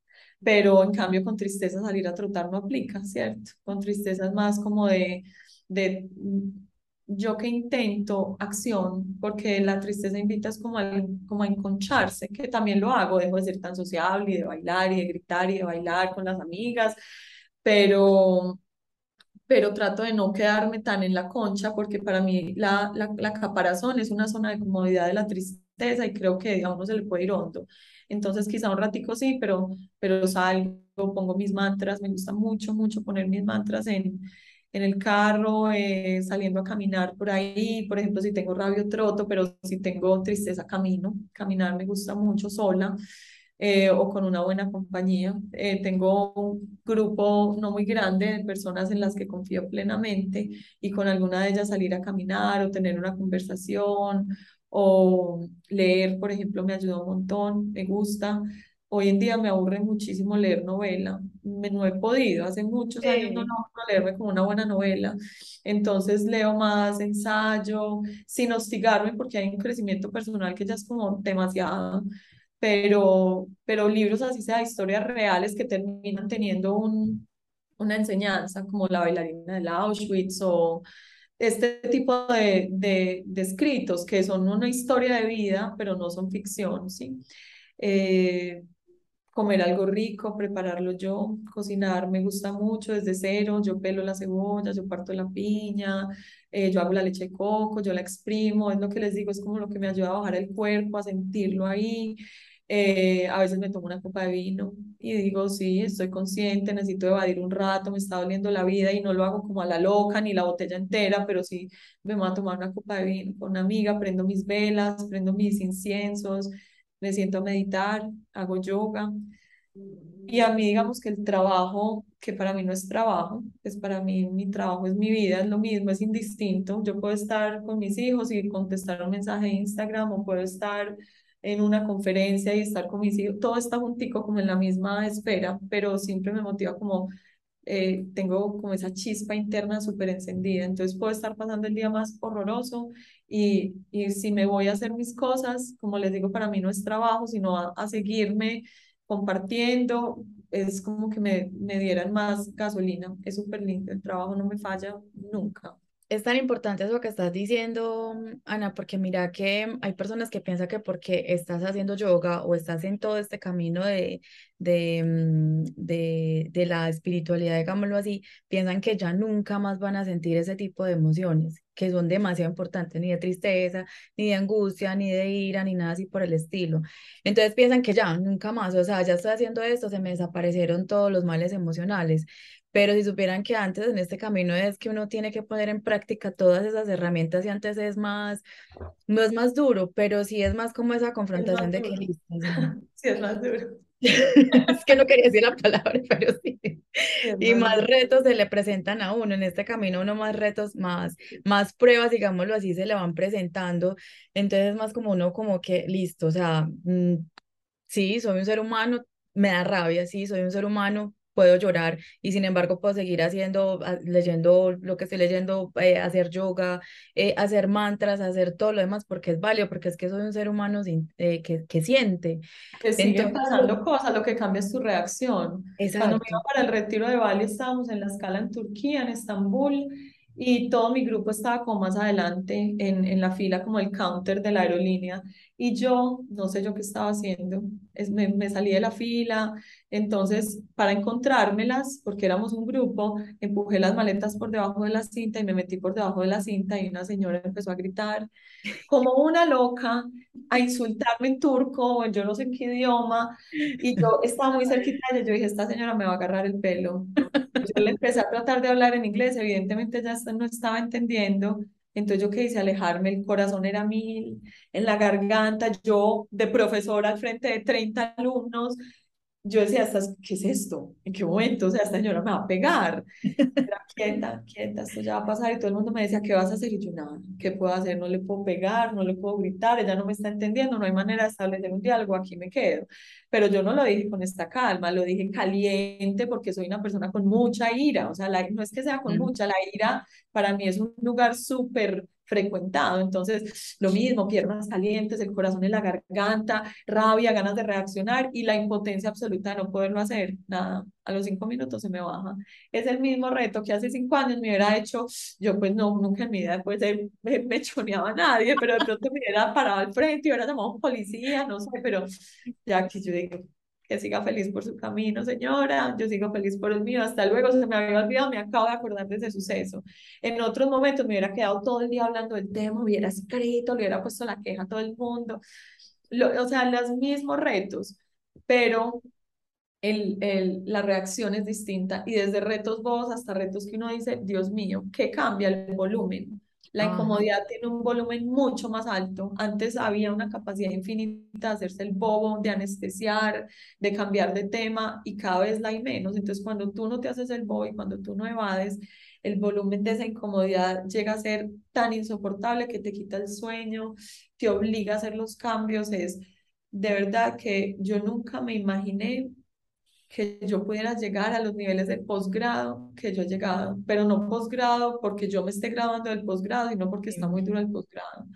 Pero en cambio con tristeza salir a trotar no aplica, ¿cierto? Con tristeza es más como de, de mm, yo que intento acción, porque la tristeza invita es como a, como a enconcharse, que también lo hago, dejo de ser tan sociable y de bailar y de gritar y de bailar con las amigas, pero pero trato de no quedarme tan en la concha porque para mí la, la, la caparazón es una zona de comodidad de la tristeza y creo que a uno se le puede ir hondo. Entonces quizá un ratico sí, pero, pero salgo, pongo mis mantras, me gusta mucho, mucho poner mis mantras en, en el carro, eh, saliendo a caminar por ahí, por ejemplo, si tengo rabia troto, pero si tengo tristeza camino, caminar me gusta mucho sola. Eh, o con una buena compañía. Eh, tengo un grupo no muy grande de personas en las que confío plenamente y con alguna de ellas salir a caminar o tener una conversación o leer, por ejemplo, me ayuda un montón, me gusta. Hoy en día me aburre muchísimo leer novela. Me, no he podido, hace muchos años no logro leerme como una buena novela. Entonces leo más ensayo, sin hostigarme porque hay un crecimiento personal que ya es como demasiado pero, pero libros así sea, historias reales que terminan teniendo un, una enseñanza, como La bailarina del Auschwitz o este tipo de, de, de, escritos que son una historia de vida, pero no son ficción, ¿sí? Eh, comer algo rico, prepararlo yo, cocinar me gusta mucho desde cero, yo pelo la cebolla, yo parto la piña, eh, yo hago la leche de coco, yo la exprimo, es lo que les digo, es como lo que me ayuda a bajar el cuerpo, a sentirlo ahí. Eh, a veces me tomo una copa de vino y digo, sí, estoy consciente, necesito evadir un rato, me está doliendo la vida y no lo hago como a la loca ni la botella entera, pero sí me voy a tomar una copa de vino con una amiga, prendo mis velas, prendo mis inciensos, me siento a meditar, hago yoga. Y a mí digamos que el trabajo, que para mí no es trabajo, es para mí mi trabajo es mi vida, es lo mismo, es indistinto. Yo puedo estar con mis hijos y contestar un mensaje de Instagram o puedo estar en una conferencia y estar con mis hijos, todo está juntico como en la misma esfera, pero siempre me motiva como, eh, tengo como esa chispa interna súper encendida, entonces puedo estar pasando el día más horroroso y, y si me voy a hacer mis cosas, como les digo, para mí no es trabajo, sino a, a seguirme compartiendo, es como que me, me dieran más gasolina, es súper lindo, el trabajo no me falla nunca es tan importante eso que estás diciendo, Ana, porque mira que hay personas que piensan que porque estás haciendo yoga o estás en todo este camino de, de, mm, de, de la espiritualidad, digámoslo así, piensan que ya nunca más van a sentir ese tipo de emociones, que son demasiado importantes, ni de tristeza, ni de angustia, ni de ira, ni nada así por el estilo. Entonces piensan que ya, nunca más, o sea, ya estoy haciendo esto, se me desaparecieron todos los males emocionales. Pero si supieran que antes en este camino es que uno tiene que poner en práctica todas esas herramientas y antes es más, no es más duro, pero sí es más como esa confrontación de que Sí, es más duro. es que no quería decir la palabra, pero sí. Y más retos se le presentan a uno en este camino, uno más retos, más, más pruebas, digámoslo así, se le van presentando. Entonces es más como uno como que, listo, o sea, mm, sí, soy un ser humano, me da rabia, sí, soy un ser humano, puedo llorar y sin embargo puedo seguir haciendo, leyendo lo que estoy leyendo, eh, hacer yoga, eh, hacer mantras, hacer todo lo demás porque es válido, porque es que soy un ser humano sin, eh, que, que siente. Que siguen pasando cosas, lo que cambia es tu reacción. Cuando me iba para el retiro de Bali estábamos en la escala en Turquía, en Estambul, y todo mi grupo estaba como más adelante en, en la fila como el counter de la aerolínea y yo no sé yo qué estaba haciendo, es, me, me, salí de la fila, entonces para encontrármelas, porque éramos un grupo, empujé las maletas por debajo de la cinta y me metí por debajo de la cinta y una señora empezó a gritar como una loca, a insultarme en turco o en yo no sé qué idioma y yo estaba muy cerquita de ella, yo dije, esta señora me va a agarrar el pelo. Yo le empecé a tratar de hablar en inglés, evidentemente ya no estaba entendiendo. Entonces yo qué hice, alejarme, el corazón era mil, en la garganta, yo de profesora al frente de 30 alumnos, yo decía, ¿qué es esto? ¿En qué momento? O sea, esta señora me va a pegar. Era quieta, quieta, esto ya va a pasar. Y todo el mundo me decía, ¿qué vas a hacer? Y yo, nada, ¿qué puedo hacer? No le puedo pegar, no le puedo gritar, ella no me está entendiendo, no hay manera de establecer un diálogo, aquí me quedo. Pero yo no lo dije con esta calma, lo dije caliente porque soy una persona con mucha ira. O sea, la, no es que sea con mucha, la ira para mí es un lugar súper frecuentado. Entonces, lo mismo, piernas calientes, el corazón en la garganta, rabia, ganas de reaccionar y la impotencia absoluta de no poderlo hacer. Nada, a los cinco minutos se me baja. Es el mismo reto que hace cinco años me hubiera hecho, yo pues no, nunca en mi vida pues me, me choneaba a nadie, pero de pronto me hubiera parado al frente y hubiera llamado a un policía, no sé, pero ya que yo digo, que siga feliz por su camino, señora, yo sigo feliz por el mío, hasta luego, se me había olvidado, me acabo de acordar de ese suceso. En otros momentos me hubiera quedado todo el día hablando del tema, hubiera escrito, le hubiera puesto la queja a todo el mundo, o sea, los mismos retos, pero el, el, la reacción es distinta y desde retos vos hasta retos que uno dice, Dios mío, ¿qué cambia el volumen? La incomodidad tiene un volumen mucho más alto. Antes había una capacidad infinita de hacerse el bobo, de anestesiar, de cambiar de tema y cada vez la hay menos. Entonces, cuando tú no te haces el bobo y cuando tú no evades, el volumen de esa incomodidad llega a ser tan insoportable que te quita el sueño, te obliga a hacer los cambios. Es de verdad que yo nunca me imaginé que yo pudiera llegar a los niveles de posgrado que yo he llegado, pero no posgrado porque yo me esté graduando del posgrado, sino porque está muy duro el posgrado.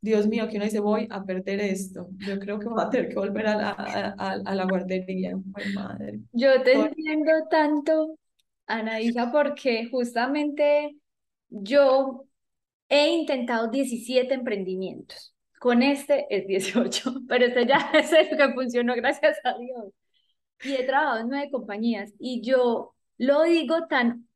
Dios mío, que uno dice, voy a perder esto. Yo creo que voy a tener que volver a la, a, a la guardería. madre. Yo te entiendo tanto, Anaísa, porque justamente yo he intentado 17 emprendimientos. Con este es 18, pero este ya es el que funcionó, gracias a Dios y he trabajado en nueve compañías y yo lo digo tan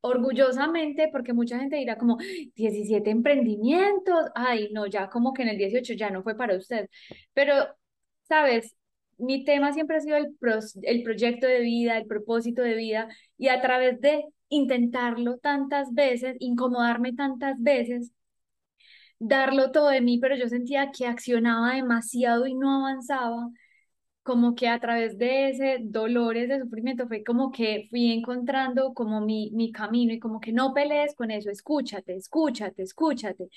orgullosamente porque mucha gente dirá como 17 emprendimientos, ay, no, ya como que en el 18 ya no fue para usted, pero, sabes, mi tema siempre ha sido el, el proyecto de vida, el propósito de vida y a través de intentarlo tantas veces, incomodarme tantas veces, darlo todo de mí, pero yo sentía que accionaba demasiado y no avanzaba como que a través de ese dolores de sufrimiento fue como que fui encontrando como mi, mi camino y como que no pelees con eso, escúchate, escúchate, escúchate.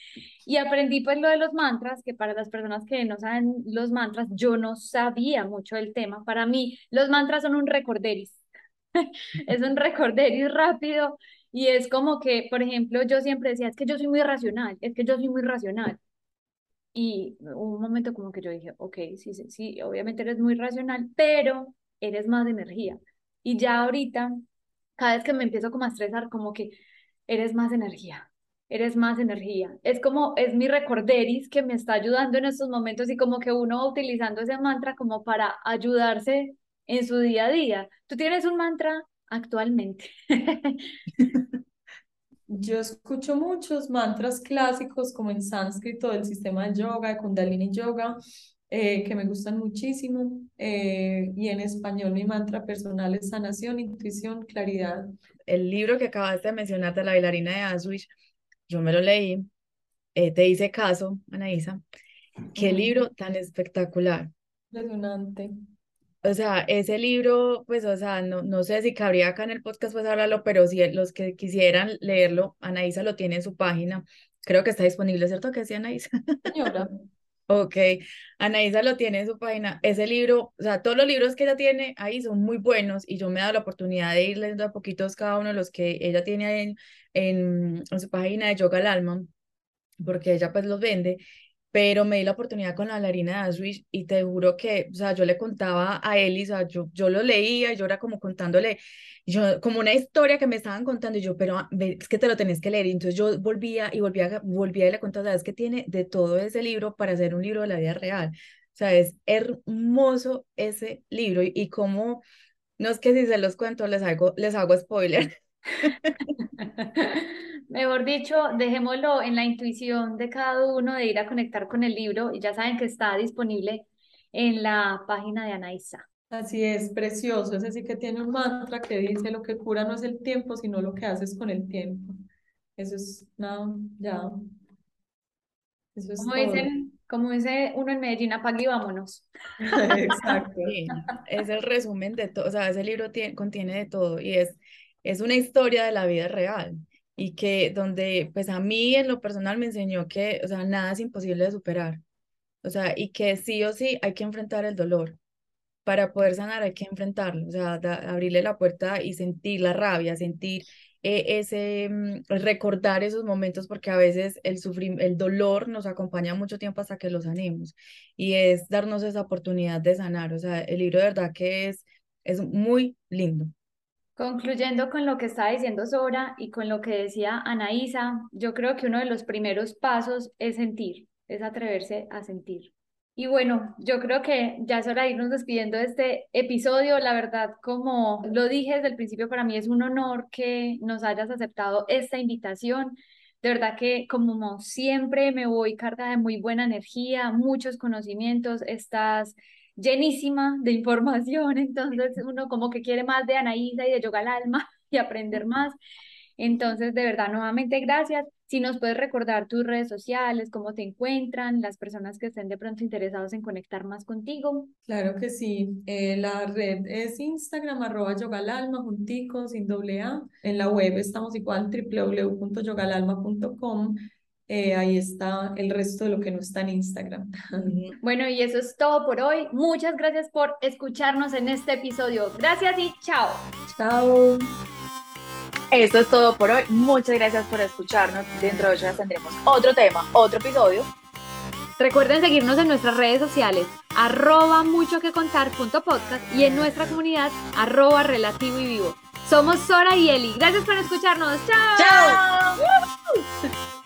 Y aprendí pues lo de los mantras, que para las personas que no saben los mantras, yo no sabía mucho del tema. Para mí los mantras son un recorderis, es un recorderis rápido y es como que, por ejemplo, yo siempre decía, es que yo soy muy racional, es que yo soy muy racional. Y hubo un momento como que yo dije, ok, sí, sí, obviamente eres muy racional, pero eres más de energía. Y ya ahorita, cada vez que me empiezo como a estresar, como que eres más energía, eres más energía. Es como, es mi recorderis que me está ayudando en estos momentos y como que uno utilizando ese mantra como para ayudarse en su día a día. ¿Tú tienes un mantra actualmente? Yo escucho muchos mantras clásicos como en sánscrito del sistema de yoga, de Kundalini Yoga, eh, que me gustan muchísimo. Eh, y en español mi mantra personal es sanación, intuición, claridad. El libro que acabaste de mencionar de la bailarina de Auschwitz, yo me lo leí, eh, te hice caso, Anaísa. Qué libro tan espectacular. Impresionante. O sea, ese libro, pues, o sea, no, no sé si cabría acá en el podcast pues hablarlo, pero si los que quisieran leerlo, Anaísa lo tiene en su página. Creo que está disponible, ¿cierto que sí, Anaísa? Señora. Ok, Anaísa lo tiene en su página. Ese libro, o sea, todos los libros que ella tiene ahí son muy buenos y yo me he dado la oportunidad de ir leyendo a poquitos cada uno de los que ella tiene en, en, en su página de Yoga al Alma, porque ella pues los vende pero me di la oportunidad con la bailarina de Auschwitz y te juro que, o sea, yo le contaba a Eli, o sea, yo, yo lo leía y yo era como contándole, yo, como una historia que me estaban contando y yo, pero ah, es que te lo tenés que leer. Y entonces yo volvía y volvía, volvía y le contaba, sabes que tiene de todo ese libro para hacer un libro de la vida real. O sea, es hermoso ese libro y, y como, no es que si se los cuento les hago, les hago spoiler. Mejor dicho, dejémoslo en la intuición de cada uno de ir a conectar con el libro y ya saben que está disponible en la página de Anaísa. Así es, precioso. Ese sí que tiene un mantra que dice lo que cura no es el tiempo, sino lo que haces con el tiempo. Eso es, no, ya. Eso es como, dicen, como dice uno en Medellín, apague y vámonos. Exacto. es el resumen de todo, o sea, ese libro tiene, contiene de todo y es es una historia de la vida real y que donde pues a mí en lo personal me enseñó que, o sea, nada es imposible de superar. O sea, y que sí o sí hay que enfrentar el dolor. Para poder sanar hay que enfrentarlo, o sea, abrirle la puerta y sentir la rabia, sentir eh, ese, mm, recordar esos momentos, porque a veces el, el dolor nos acompaña mucho tiempo hasta que lo sanemos. Y es darnos esa oportunidad de sanar. O sea, el libro de verdad que es, es muy lindo. Concluyendo con lo que estaba diciendo Sora y con lo que decía Anaísa, yo creo que uno de los primeros pasos es sentir, es atreverse a sentir. Y bueno, yo creo que ya es hora de irnos despidiendo de este episodio. La verdad, como lo dije desde el principio, para mí es un honor que nos hayas aceptado esta invitación. De verdad que como siempre me voy cargada de muy buena energía, muchos conocimientos, estás llenísima de información, entonces uno como que quiere más de Anaísa y de Yoga al Alma y aprender más. Entonces, de verdad, nuevamente gracias. Si nos puedes recordar tus redes sociales, cómo te encuentran, las personas que estén de pronto interesados en conectar más contigo. Claro que sí. Eh, la red es Instagram, arroba yogalalma, juntico, sin doble A. En la web estamos igual, www.yogalalma.com. Eh, ahí está el resto de lo que no está en Instagram. Bueno, y eso es todo por hoy. Muchas gracias por escucharnos en este episodio. Gracias y chao. Chao. Esto es todo por hoy. Muchas gracias por escucharnos. Dentro de ocho tendremos otro tema, otro episodio. Recuerden seguirnos en nuestras redes sociales, arroba mucho que contar podcast y en nuestra comunidad, arroba relativo y vivo. Somos Sora y Eli. Gracias por escucharnos. ¡Chao! ¡Chao!